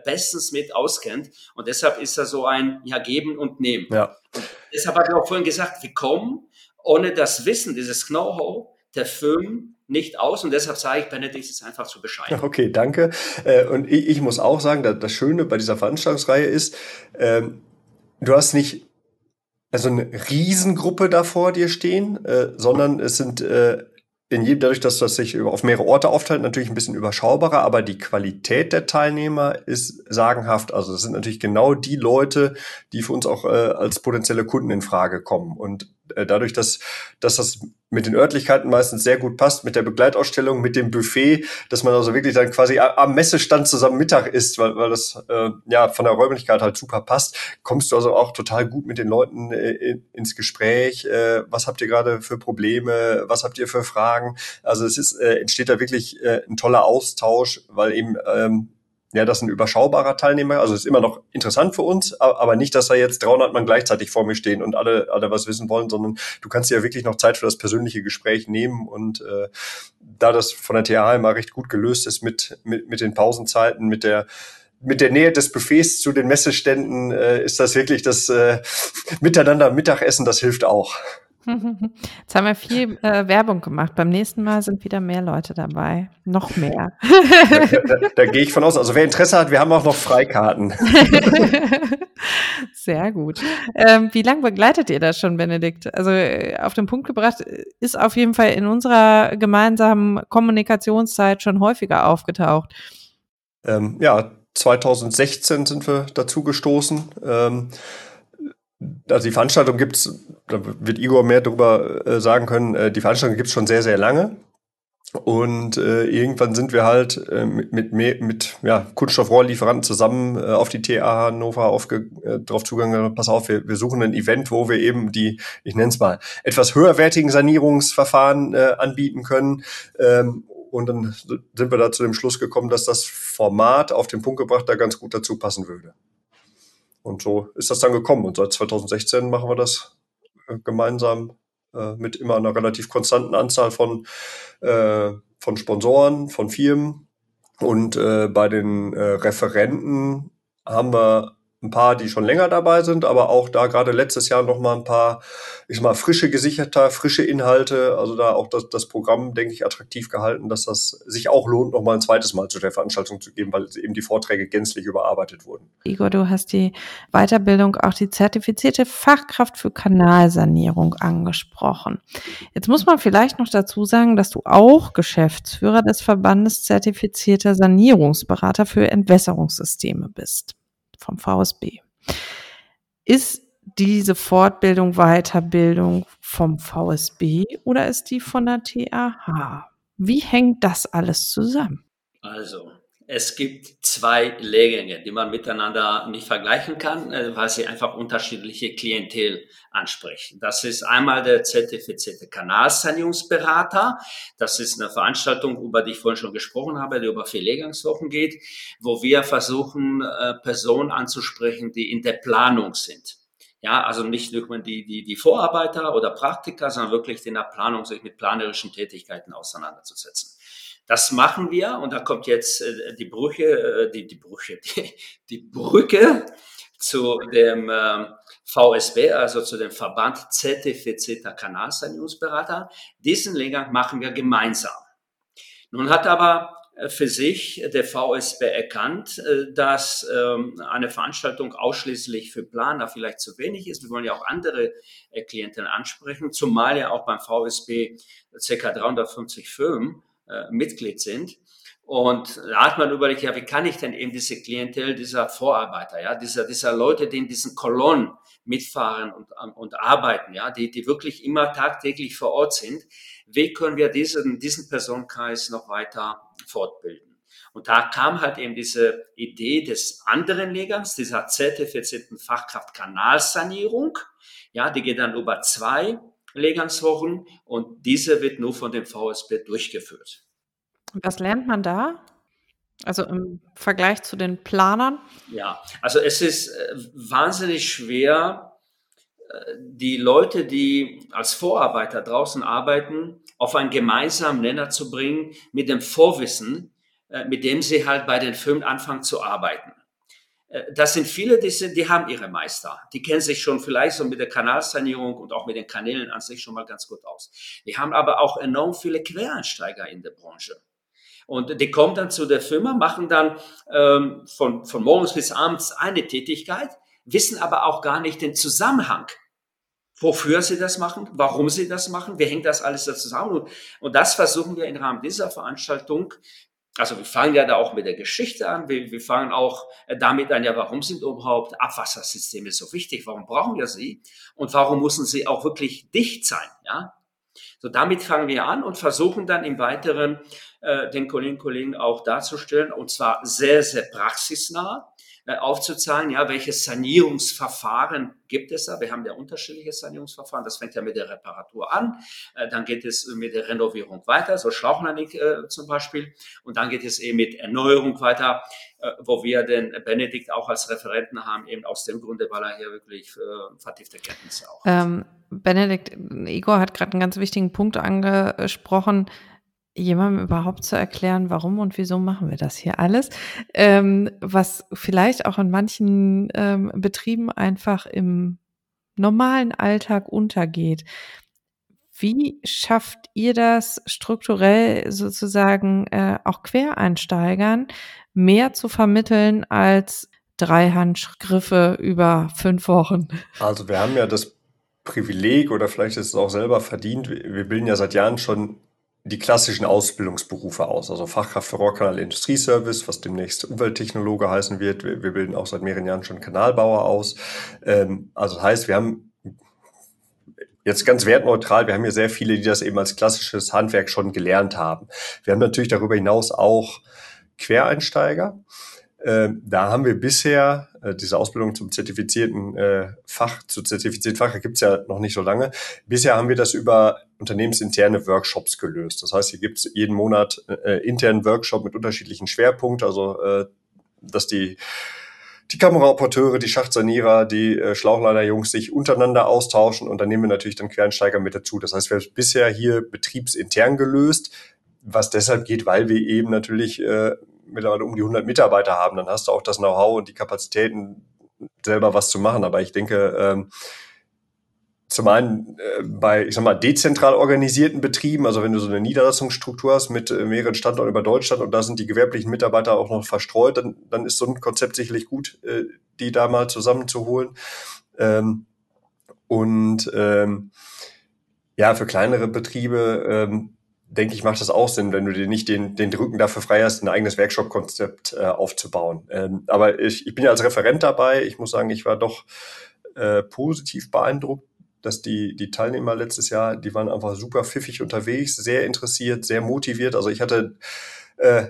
bestens mit auskennt. Und deshalb ist er so ein ja, Geben und Nehmen. Ja. Und deshalb habe ich auch vorhin gesagt, wir kommen ohne das Wissen, dieses Know-how der Firmen nicht aus und deshalb sage ich, Benedikt ist einfach zu bescheiden. Okay, danke. Äh, und ich, muss auch sagen, das Schöne bei dieser Veranstaltungsreihe ist, ähm, du hast nicht also eine Riesengruppe da vor dir stehen, äh, sondern es sind in jedem, dadurch, dass das sich auf mehrere Orte aufteilt, natürlich ein bisschen überschaubarer, aber die Qualität der Teilnehmer ist sagenhaft. Also das sind natürlich genau die Leute, die für uns auch äh, als potenzielle Kunden in Frage kommen. Und dadurch, dass, dass das mit den Örtlichkeiten meistens sehr gut passt, mit der Begleitausstellung, mit dem Buffet, dass man also wirklich dann quasi am Messestand zusammen Mittag isst, weil, weil das äh, ja von der Räumlichkeit halt super passt, kommst du also auch total gut mit den Leuten äh, ins Gespräch. Äh, was habt ihr gerade für Probleme? Was habt ihr für Fragen? Also es ist, äh, entsteht da wirklich äh, ein toller Austausch, weil eben ähm, ja, das ist ein überschaubarer Teilnehmer. Also ist immer noch interessant für uns, aber nicht, dass da jetzt 300 Mann gleichzeitig vor mir stehen und alle, alle was wissen wollen, sondern du kannst dir ja wirklich noch Zeit für das persönliche Gespräch nehmen. Und äh, da das von der TH immer recht gut gelöst ist mit, mit, mit den Pausenzeiten, mit der mit der Nähe des Buffets zu den Messeständen äh, ist das wirklich das äh, Miteinander Mittagessen, das hilft auch. Jetzt haben wir viel äh, Werbung gemacht. Beim nächsten Mal sind wieder mehr Leute dabei. Noch mehr. da, da, da gehe ich von aus. Also wer Interesse hat, wir haben auch noch Freikarten. Sehr gut. Ähm, wie lange begleitet ihr das schon, Benedikt? Also äh, auf den Punkt gebracht ist auf jeden Fall in unserer gemeinsamen Kommunikationszeit schon häufiger aufgetaucht. Ähm, ja, 2016 sind wir dazu gestoßen. Ähm, also die Veranstaltung gibt es, da wird Igor mehr darüber äh, sagen können, äh, die Veranstaltung gibt es schon sehr, sehr lange. Und äh, irgendwann sind wir halt äh, mit, mit, mit ja, Kunststoffrohrlieferanten zusammen äh, auf die TA Hannover aufge, äh, drauf zugegangen. Pass auf, wir, wir suchen ein Event, wo wir eben die, ich nenne es mal, etwas höherwertigen Sanierungsverfahren äh, anbieten können. Ähm, und dann sind wir da zu dem Schluss gekommen, dass das Format auf den Punkt gebracht da ganz gut dazu passen würde. Und so ist das dann gekommen. Und seit 2016 machen wir das äh, gemeinsam äh, mit immer einer relativ konstanten Anzahl von, äh, von Sponsoren, von Firmen. Und äh, bei den äh, Referenten haben wir ein paar, die schon länger dabei sind, aber auch da gerade letztes Jahr noch mal ein paar, ich sag mal, frische Gesicherter, frische Inhalte, also da auch das, das Programm, denke ich, attraktiv gehalten, dass das sich auch lohnt, noch mal ein zweites Mal zu der Veranstaltung zu geben, weil eben die Vorträge gänzlich überarbeitet wurden. Igor, du hast die Weiterbildung, auch die zertifizierte Fachkraft für Kanalsanierung angesprochen. Jetzt muss man vielleicht noch dazu sagen, dass du auch Geschäftsführer des Verbandes zertifizierter Sanierungsberater für Entwässerungssysteme bist vom VSB. Ist diese Fortbildung, Weiterbildung vom VSB oder ist die von der TAH? Wie hängt das alles zusammen? Also, es gibt zwei Lehrgänge, die man miteinander nicht vergleichen kann, äh, weil sie einfach unterschiedliche Klientel ansprechen. Das ist einmal der zertifizierte Kanalsanierungsberater. Das ist eine Veranstaltung, über die ich vorhin schon gesprochen habe, die über vier Lehrgangswochen geht, wo wir versuchen, äh, Personen anzusprechen, die in der Planung sind. Ja, also nicht nur die, die, die Vorarbeiter oder Praktiker, sondern wirklich in der Planung sich mit planerischen Tätigkeiten auseinanderzusetzen. Das machen wir und da kommt jetzt äh, die Brücke, äh, die, die Brücke, die, die Brücke zu dem äh, VSB, also zu dem Verband zertifizierter Kanalsanierungsberater. Diesen Lehrgang machen wir gemeinsam. Nun hat aber äh, für sich der VSB erkannt, dass ähm, eine Veranstaltung ausschließlich für Planer vielleicht zu wenig ist. Wir wollen ja auch andere Klienten ansprechen, zumal ja auch beim VSB ca. 350 Firmen äh, Mitglied sind. Und da hat man überlegt, ja, wie kann ich denn eben diese Klientel dieser Vorarbeiter, ja, dieser, dieser Leute, die in diesen Kolonnen mitfahren und, und arbeiten, ja, die, die wirklich immer tagtäglich vor Ort sind, wie können wir diesen, diesen Personenkreis noch weiter fortbilden? Und da kam halt eben diese Idee des anderen Lehrgangs, dieser zertifizierten Fachkraft Kanalsanierung, ja, die geht dann über zwei Lehrgangswochen und diese wird nur von dem VSB durchgeführt. Was lernt man da? Also im Vergleich zu den Planern? Ja, also es ist äh, wahnsinnig schwer, äh, die Leute, die als Vorarbeiter draußen arbeiten, auf einen gemeinsamen Nenner zu bringen mit dem Vorwissen, äh, mit dem sie halt bei den Firmen anfangen zu arbeiten. Äh, das sind viele, die, sind, die haben ihre Meister. Die kennen sich schon vielleicht so mit der Kanalsanierung und auch mit den Kanälen an sich schon mal ganz gut aus. Wir haben aber auch enorm viele Quereinsteiger in der Branche. Und die kommen dann zu der Firma, machen dann ähm, von, von morgens bis abends eine Tätigkeit, wissen aber auch gar nicht den Zusammenhang, wofür sie das machen, warum sie das machen, wie hängt das alles da zusammen. Und, und das versuchen wir im Rahmen dieser Veranstaltung Also wir fangen ja da auch mit der Geschichte an. Wir, wir fangen auch damit an, ja, warum sind überhaupt Abwassersysteme so wichtig? Warum brauchen wir sie? Und warum müssen sie auch wirklich dicht sein? Ja, so damit fangen wir an und versuchen dann im Weiteren äh, den Kolleginnen und Kollegen auch darzustellen und zwar sehr, sehr praxisnah äh, aufzuzeigen, ja, welche Sanierungsverfahren gibt es da. Wir haben ja unterschiedliche Sanierungsverfahren. Das fängt ja mit der Reparatur an. Äh, dann geht es mit der Renovierung weiter, so Schlauchlanding äh, zum Beispiel. Und dann geht es eben mit Erneuerung weiter, wo wir den Benedikt auch als Referenten haben, eben aus dem Grunde, weil er hier wirklich vertiefte Kenntnisse auch hat. Ähm, Benedikt, Igor hat gerade einen ganz wichtigen Punkt angesprochen jemandem überhaupt zu erklären, warum und wieso machen wir das hier alles, ähm, was vielleicht auch in manchen ähm, Betrieben einfach im normalen Alltag untergeht. Wie schafft ihr das strukturell sozusagen äh, auch Quereinsteigern mehr zu vermitteln als drei Handgriffe über fünf Wochen? Also wir haben ja das Privileg oder vielleicht ist es auch selber verdient. Wir bilden ja seit Jahren schon die klassischen Ausbildungsberufe aus, also Fachkraft für Rohrkanal Industrieservice, was demnächst Umwelttechnologe heißen wird. Wir, wir, bilden auch seit mehreren Jahren schon Kanalbauer aus. Ähm, also das heißt, wir haben jetzt ganz wertneutral, wir haben hier sehr viele, die das eben als klassisches Handwerk schon gelernt haben. Wir haben natürlich darüber hinaus auch Quereinsteiger. Ähm, da haben wir bisher äh, diese Ausbildung zum zertifizierten äh, Fach, zu zertifizierten Fach, gibt es ja noch nicht so lange. Bisher haben wir das über unternehmensinterne Workshops gelöst. Das heißt, hier gibt es jeden Monat äh, internen Workshop mit unterschiedlichen Schwerpunkten, also äh, dass die die Kameraoperateure, die Schachtsanierer, die äh, Schlauchleiter-Jungs sich untereinander austauschen und dann nehmen wir natürlich dann Quereinsteiger mit dazu. Das heißt, wir haben bisher hier betriebsintern gelöst, was deshalb geht, weil wir eben natürlich äh, mittlerweile um die 100 Mitarbeiter haben, dann hast du auch das Know-how und die Kapazitäten, selber was zu machen. Aber ich denke, ähm, zum einen äh, bei, ich sag mal, dezentral organisierten Betrieben, also wenn du so eine Niederlassungsstruktur hast mit äh, mehreren Standorten über Deutschland und da sind die gewerblichen Mitarbeiter auch noch verstreut, dann, dann ist so ein Konzept sicherlich gut, äh, die da mal zusammenzuholen. Ähm, und ähm, ja, für kleinere Betriebe ähm, denke ich, macht das auch Sinn, wenn du dir nicht den, den Rücken dafür frei hast, ein eigenes Workshop-Konzept äh, aufzubauen. Ähm, aber ich, ich bin ja als Referent dabei. Ich muss sagen, ich war doch äh, positiv beeindruckt, dass die, die Teilnehmer letztes Jahr, die waren einfach super pfiffig unterwegs, sehr interessiert, sehr motiviert. Also ich hatte äh,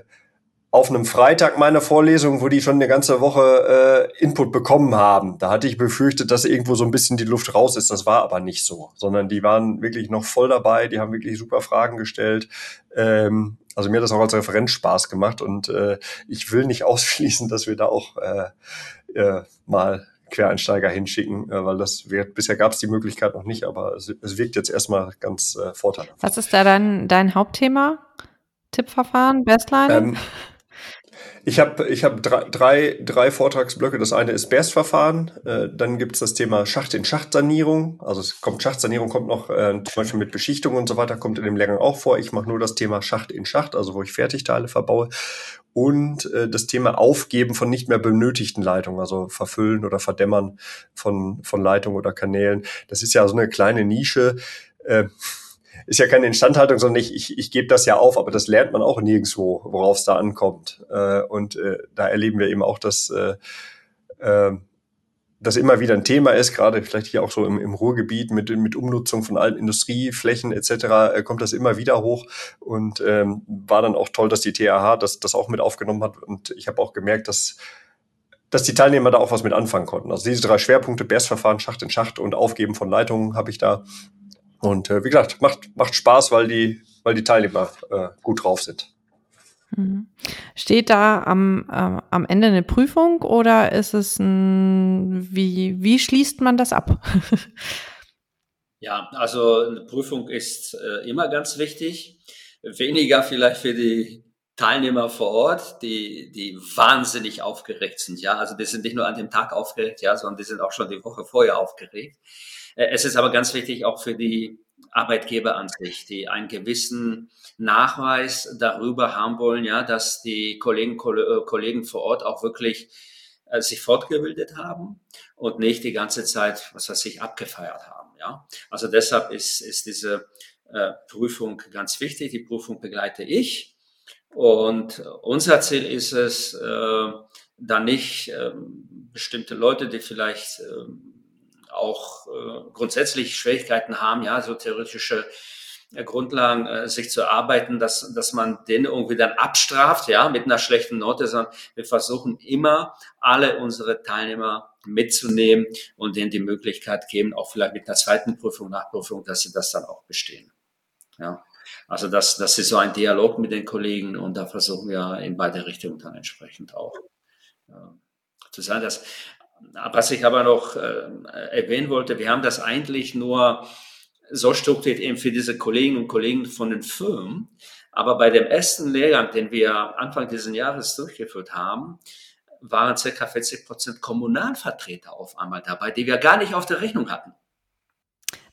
auf einem Freitag meine Vorlesung, wo die schon eine ganze Woche äh, Input bekommen haben. Da hatte ich befürchtet, dass irgendwo so ein bisschen die Luft raus ist. Das war aber nicht so, sondern die waren wirklich noch voll dabei. Die haben wirklich super Fragen gestellt. Ähm, also mir hat das auch als Referent Spaß gemacht und äh, ich will nicht ausschließen, dass wir da auch äh, äh, mal Quereinsteiger hinschicken, äh, weil das wird, bisher gab es die Möglichkeit noch nicht, aber es, es wirkt jetzt erstmal ganz äh, vorteilhaft. Was ist da dann dein Hauptthema? Tippverfahren, Bestline? Ähm, ich habe ich hab drei, drei, drei Vortragsblöcke. Das eine ist BERST-Verfahren, äh, dann gibt es das Thema Schacht-in-Schacht-Sanierung. Also es kommt Schachtsanierung kommt noch äh, zum Beispiel mit Beschichtung und so weiter, kommt in dem Lehrgang auch vor. Ich mache nur das Thema Schacht-in-Schacht, also wo ich Fertigteile verbaue. Und äh, das Thema Aufgeben von nicht mehr benötigten Leitungen, also Verfüllen oder Verdämmern von, von Leitungen oder Kanälen. Das ist ja so eine kleine Nische. Äh, ist ja keine Instandhaltung, sondern ich, ich, ich gebe das ja auf, aber das lernt man auch nirgendwo, worauf es da ankommt. Äh, und äh, da erleben wir eben auch, dass äh, äh, das immer wieder ein Thema ist, gerade vielleicht hier auch so im, im Ruhrgebiet mit, mit Umnutzung von alten Industrieflächen etc., äh, kommt das immer wieder hoch und ähm, war dann auch toll, dass die TAH das, das auch mit aufgenommen hat und ich habe auch gemerkt, dass dass die Teilnehmer da auch was mit anfangen konnten. Also diese drei Schwerpunkte, BERS-Verfahren, Schacht in Schacht und Aufgeben von Leitungen habe ich da und äh, wie gesagt, macht, macht Spaß, weil die, weil die Teilnehmer äh, gut drauf sind. Mhm. Steht da am, äh, am Ende eine Prüfung oder ist es ein, wie, wie schließt man das ab? ja, also eine Prüfung ist äh, immer ganz wichtig. Weniger vielleicht für die Teilnehmer vor Ort, die, die wahnsinnig aufgeregt sind. Ja, also die sind nicht nur an dem Tag aufgeregt, ja, sondern die sind auch schon die Woche vorher aufgeregt. Äh, es ist aber ganz wichtig auch für die Arbeitgeber an sich, die einen gewissen Nachweis darüber haben wollen, ja, dass die Kollegen, äh, Kollegen vor Ort auch wirklich äh, sich fortgebildet haben und nicht die ganze Zeit, was weiß ich, abgefeiert haben, ja. Also deshalb ist, ist diese Prüfung ganz wichtig. Die Prüfung begleite ich Und unser Ziel ist es, äh, dann nicht äh, bestimmte Leute, die vielleicht äh, auch äh, grundsätzlich Schwierigkeiten haben, ja, so theoretische äh, Grundlagen äh, sich zu arbeiten, dass, dass man den irgendwie dann abstraft, ja, mit einer schlechten Note, sondern wir versuchen immer alle unsere Teilnehmer mitzunehmen und denen die Möglichkeit geben, auch vielleicht mit einer zweiten Prüfung, Nachprüfung, dass sie das dann auch bestehen. Ja. Also das, das ist so ein Dialog mit den Kollegen und da versuchen wir in beide Richtungen dann entsprechend auch ja, zu sein. Dass, was ich aber noch äh, erwähnen wollte, wir haben das eigentlich nur so strukturiert eben für diese Kolleginnen und Kollegen von den Firmen. Aber bei dem ersten Lehrgang, den wir Anfang dieses Jahres durchgeführt haben, waren ca. 40 Prozent Kommunalvertreter auf einmal dabei, die wir gar nicht auf der Rechnung hatten.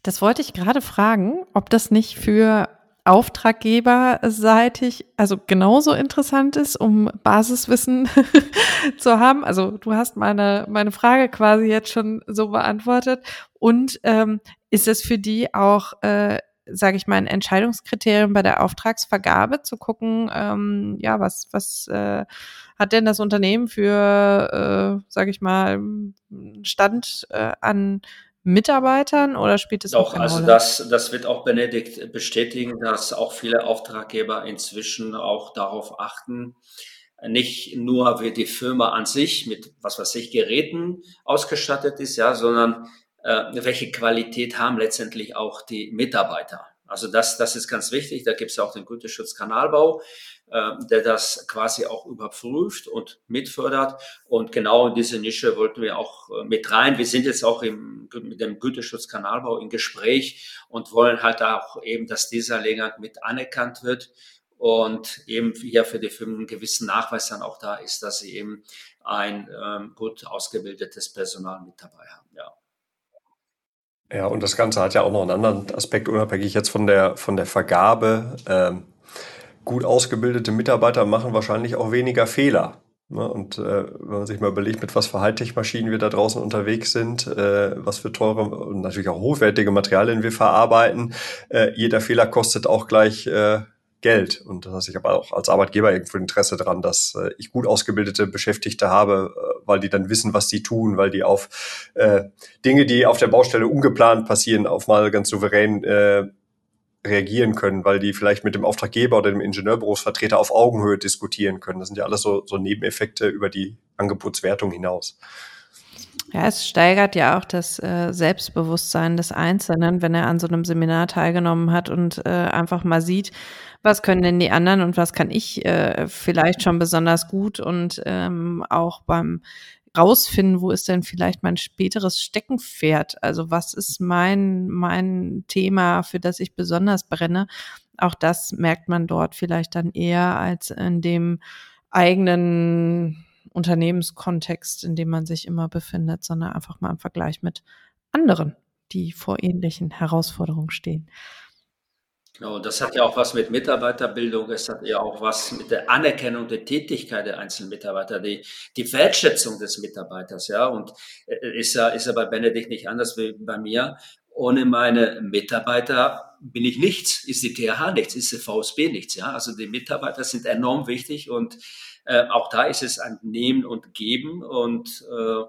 Das wollte ich gerade fragen, ob das nicht für auftraggeberseitig also genauso interessant ist, um Basiswissen zu haben. Also du hast meine, meine Frage quasi jetzt schon so beantwortet. Und ähm, ist es für die auch, äh, sage ich mal, ein Entscheidungskriterium bei der Auftragsvergabe zu gucken, ähm, ja, was, was äh, hat denn das Unternehmen für, äh, sage ich mal, Stand äh, an Mitarbeitern oder spielt es auch also das, das wird auch Benedikt bestätigen, dass auch viele Auftraggeber inzwischen auch darauf achten, nicht nur wie die Firma an sich mit was weiß ich Geräten ausgestattet ist, ja, sondern äh, welche Qualität haben letztendlich auch die Mitarbeiter. Also das, das ist ganz wichtig. Da gibt es ja auch den Güteschutzkanalbau, der das quasi auch überprüft und mitfördert. Und genau in diese Nische wollten wir auch äh, mit rein. Wir sind jetzt auch im, mit dem Güteschutzkanalbau im Gespräch und wollen halt auch eben, dass dieser Lehrgang mit anerkannt wird und eben hier für die Firmen einen gewissen Nachweis dann auch da ist, dass sie eben ein ähm, gut ausgebildetes Personal mit dabei haben. Ja. Ja, und das Ganze hat ja auch noch einen anderen Aspekt, unabhängig jetzt von der, von der Vergabe. Ähm, gut ausgebildete Mitarbeiter machen wahrscheinlich auch weniger Fehler. Ne? Und äh, wenn man sich mal überlegt, mit was für Hightech-Maschinen wir da draußen unterwegs sind, äh, was für teure und natürlich auch hochwertige Materialien wir verarbeiten, äh, jeder Fehler kostet auch gleich äh, Geld. Und das heißt, ich habe auch als Arbeitgeber irgendwo Interesse daran, dass äh, ich gut ausgebildete Beschäftigte habe, äh, weil die dann wissen, was die tun, weil die auf äh, Dinge, die auf der Baustelle ungeplant passieren, auf mal ganz souverän äh, reagieren können, weil die vielleicht mit dem Auftraggeber oder dem Ingenieurbürovertreter auf Augenhöhe diskutieren können. Das sind ja alles so, so Nebeneffekte über die Angebotswertung hinaus. Ja, es steigert ja auch das äh, Selbstbewusstsein des Einzelnen, wenn er an so einem Seminar teilgenommen hat und äh, einfach mal sieht, was können denn die anderen und was kann ich äh, vielleicht schon besonders gut und ähm, auch beim rausfinden, wo ist denn vielleicht mein späteres Steckenpferd? Also was ist mein, mein Thema, für das ich besonders brenne? Auch das merkt man dort vielleicht dann eher als in dem eigenen Unternehmenskontext, in dem man sich immer befindet, sondern einfach mal im Vergleich mit anderen, die vor ähnlichen Herausforderungen stehen. Genau, das hat ja auch was mit Mitarbeiterbildung, es hat ja auch was mit der Anerkennung der Tätigkeit der einzelnen Mitarbeiter, die, die Wertschätzung des Mitarbeiters, ja, und äh, ist ja, ist ja bei Benedikt nicht anders wie bei mir. Ohne meine Mitarbeiter bin ich nichts, ist die TH nichts, ist die VSB nichts, ja. Also die Mitarbeiter sind enorm wichtig und äh, auch da ist es ein Nehmen und Geben und äh,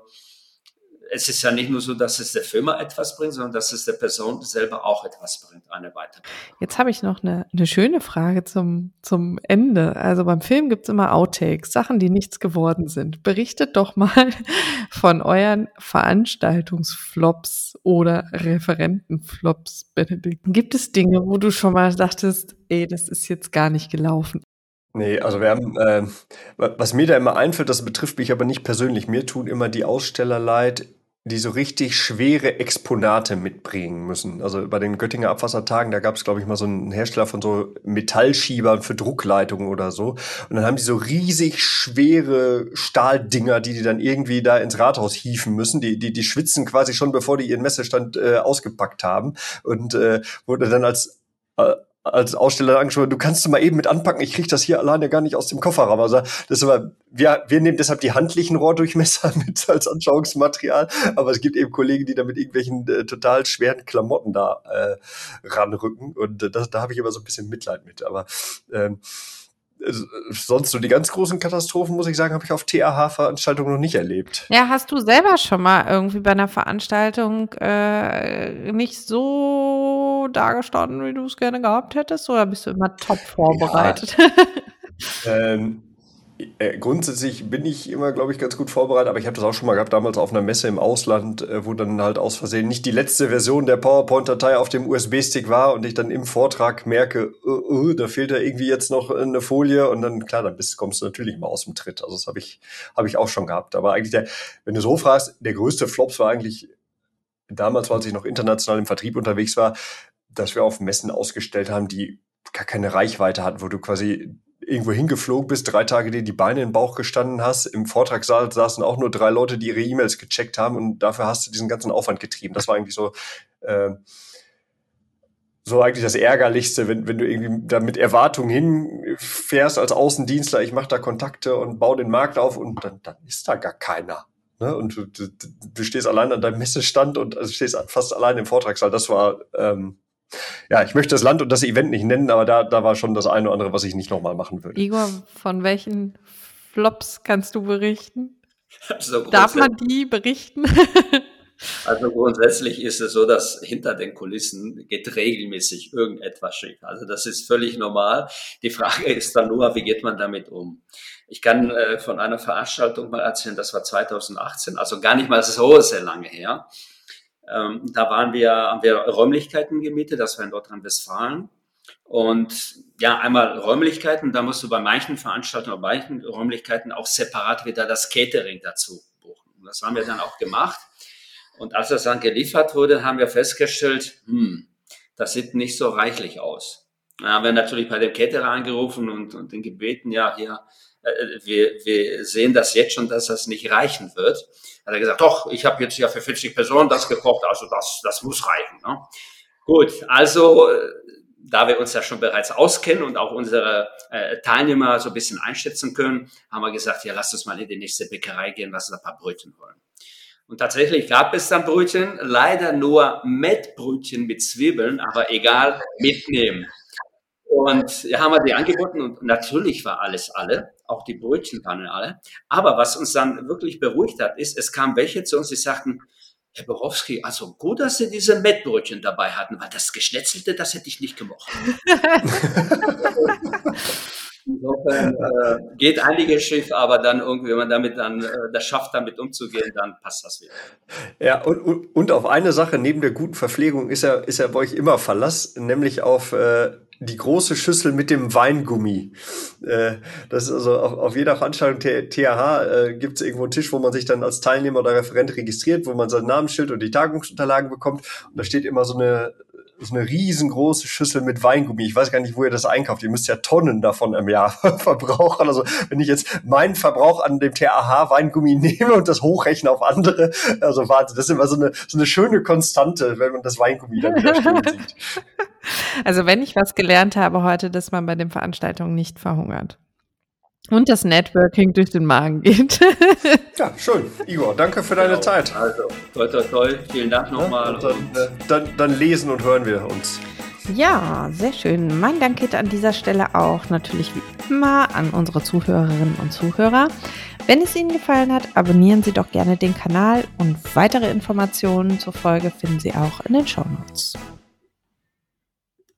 es ist ja nicht nur so, dass es der Firma etwas bringt, sondern dass es der Person selber auch etwas bringt, eine weitere. Jetzt habe ich noch eine, eine schöne Frage zum, zum Ende. Also beim Film gibt es immer Outtakes, Sachen, die nichts geworden sind. Berichtet doch mal von euren Veranstaltungsflops oder Referentenflops, Benedikt. Gibt es Dinge, wo du schon mal dachtest, ey, das ist jetzt gar nicht gelaufen? Nee, also wir haben, äh, was mir da immer einfällt, das betrifft mich aber nicht persönlich. Mir tun immer die Aussteller leid, die so richtig schwere Exponate mitbringen müssen. Also bei den Göttinger Abwassertagen, da gab es, glaube ich, mal so einen Hersteller von so Metallschiebern für Druckleitungen oder so. Und dann haben die so riesig schwere Stahldinger, die die dann irgendwie da ins Rathaus hieven müssen. Die, die, die schwitzen quasi schon, bevor die ihren Messestand äh, ausgepackt haben. Und äh, wurde dann als äh, als Aussteller angesprochen, du kannst du mal eben mit anpacken, ich krieg das hier alleine gar nicht aus dem Kofferraum. Also das ist aber, wir, wir nehmen deshalb die handlichen Rohrdurchmesser mit als Anschauungsmaterial, aber es gibt eben Kollegen, die da mit irgendwelchen äh, total schweren Klamotten da äh, ranrücken und äh, das, da habe ich immer so ein bisschen Mitleid mit. Aber ähm, sonst so die ganz großen Katastrophen, muss ich sagen, habe ich auf TAH-Veranstaltungen noch nicht erlebt. Ja, hast du selber schon mal irgendwie bei einer Veranstaltung äh, nicht so dagestanden, wie du es gerne gehabt hättest? Oder bist du immer top vorbereitet? Ja. ähm, äh, grundsätzlich bin ich immer, glaube ich, ganz gut vorbereitet, aber ich habe das auch schon mal gehabt, damals auf einer Messe im Ausland, äh, wo dann halt aus Versehen nicht die letzte Version der PowerPoint-Datei auf dem USB-Stick war und ich dann im Vortrag merke, uh, uh, da fehlt ja irgendwie jetzt noch eine Folie und dann, klar, dann bist, kommst du natürlich mal aus dem Tritt. Also das habe ich, hab ich auch schon gehabt. Aber eigentlich, der, wenn du so fragst, der größte Flops war eigentlich damals, als ich noch international im Vertrieb unterwegs war, dass wir auf Messen ausgestellt haben, die gar keine Reichweite hatten, wo du quasi irgendwo hingeflogen bist, drei Tage dir die Beine im Bauch gestanden hast. Im Vortragssaal saßen auch nur drei Leute, die ihre E-Mails gecheckt haben und dafür hast du diesen ganzen Aufwand getrieben. Das war eigentlich so, äh, so eigentlich das Ärgerlichste, wenn, wenn du irgendwie da mit Erwartungen hinfährst als Außendienstler, ich mache da Kontakte und baue den Markt auf und dann, dann ist da gar keiner. Ne? Und du, du, du stehst allein an deinem Messestand und also stehst fast allein im Vortragssaal. Das war ähm, ja, ich möchte das Land und das Event nicht nennen, aber da, da war schon das eine oder andere, was ich nicht nochmal machen würde. Igor, von welchen Flops kannst du berichten? Also Darf man die berichten? Also grundsätzlich ist es so, dass hinter den Kulissen geht regelmäßig irgendetwas schief. Also das ist völlig normal. Die Frage ist dann nur, wie geht man damit um? Ich kann äh, von einer Veranstaltung mal erzählen, das war 2018, also gar nicht mal so sehr lange her. Ähm, da waren wir, haben wir Räumlichkeiten gemietet, das war in Nordrhein-Westfalen. Und ja, einmal Räumlichkeiten, da musst du bei manchen Veranstaltungen, bei manchen Räumlichkeiten auch separat wieder das Catering dazu buchen. Und das haben wir dann auch gemacht. Und als das dann geliefert wurde, haben wir festgestellt, hm, das sieht nicht so reichlich aus. Dann haben wir natürlich bei dem Caterer angerufen und, und den gebeten, ja, hier, wir, wir sehen das jetzt schon, dass das nicht reichen wird. Hat er gesagt, doch, ich habe jetzt ja für 40 Personen das gekocht, also das, das muss reichen. Ne? Gut, also äh, da wir uns ja schon bereits auskennen und auch unsere äh, Teilnehmer so ein bisschen einschätzen können, haben wir gesagt, ja, lasst uns mal in die nächste Bäckerei gehen, lass uns ein paar Brötchen holen. Und tatsächlich gab es dann Brötchen, leider nur Mettbrötchen mit Zwiebeln, aber egal, mitnehmen. Und ja, haben wir die angeboten und natürlich war alles alle, auch die Brötchen waren alle. Aber was uns dann wirklich beruhigt hat, ist, es kamen welche zu uns, die sagten, Herr Borowski, also gut, dass Sie diese Mettbrötchen dabei hatten, weil das Geschnetzelte, das hätte ich nicht gemocht. Insofern äh, geht einiges schief, aber dann irgendwie, wenn man damit dann äh, das schafft, damit umzugehen, dann passt das wieder. Ja, und, und, und auf eine Sache neben der guten Verpflegung ist ja, ist ja bei euch immer Verlass, nämlich auf äh, die große Schüssel mit dem Weingummi. Äh, das ist also auf, auf jeder Veranstaltung THH äh, gibt es irgendwo einen Tisch, wo man sich dann als Teilnehmer oder Referent registriert, wo man sein Namensschild und die Tagungsunterlagen bekommt. Und da steht immer so eine so eine riesengroße Schüssel mit Weingummi. Ich weiß gar nicht, wo ihr das einkauft. Ihr müsst ja Tonnen davon im Jahr verbrauchen. Also wenn ich jetzt meinen Verbrauch an dem TAH Weingummi nehme und das hochrechne auf andere, also warte, das ist immer so eine, so eine schöne Konstante, wenn man das Weingummi dann wieder stehen sieht. Also wenn ich was gelernt habe heute, dass man bei den Veranstaltungen nicht verhungert. Und das Networking durch den Magen geht. ja, schön. Igor, danke für deine genau. Zeit. Also, toi, toi, toi. Vielen Dank nochmal. Ja, dann, äh, dann, dann lesen und hören wir uns. Ja, sehr schön. Mein Dank geht an dieser Stelle auch natürlich wie immer an unsere Zuhörerinnen und Zuhörer. Wenn es Ihnen gefallen hat, abonnieren Sie doch gerne den Kanal und weitere Informationen zur Folge finden Sie auch in den Show Notes.